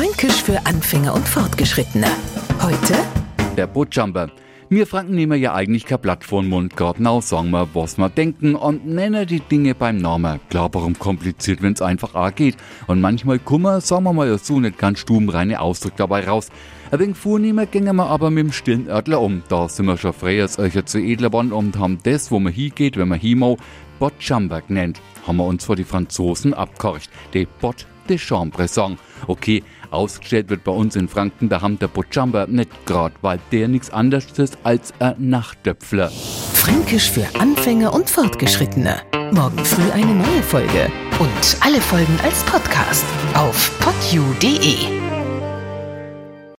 Fränkisch für Anfänger und Fortgeschrittene. Heute Der Bootjumper. Wir Franken nehmen ja eigentlich kein Blatt vor den Mund. Gerade sagen wir, was wir denken und nennen die Dinge beim Namen. Klar, warum kompliziert, wenn's einfach auch geht. Und manchmal kummer, sagen wir mal so, nicht ganz stubenreine Ausdruck dabei raus. Ein wenig vornehmer gingen wir aber mit dem stillen Örtler um. Da sind wir schon frei als euch zu edler worden und haben das, wo man hingeht, wenn man himo, Botjumper genannt. Haben wir uns vor die Franzosen abkorcht. Die Bot de Chambre sagen. Okay, ausgestellt wird bei uns in Franken der Ham der Botjumper nicht grad, weil der nichts anderes ist als ein Nachtdöpfler. Fränkisch für Anfänger und Fortgeschrittene. Morgen früh eine neue Folge. Und alle Folgen als Podcast auf podu.de.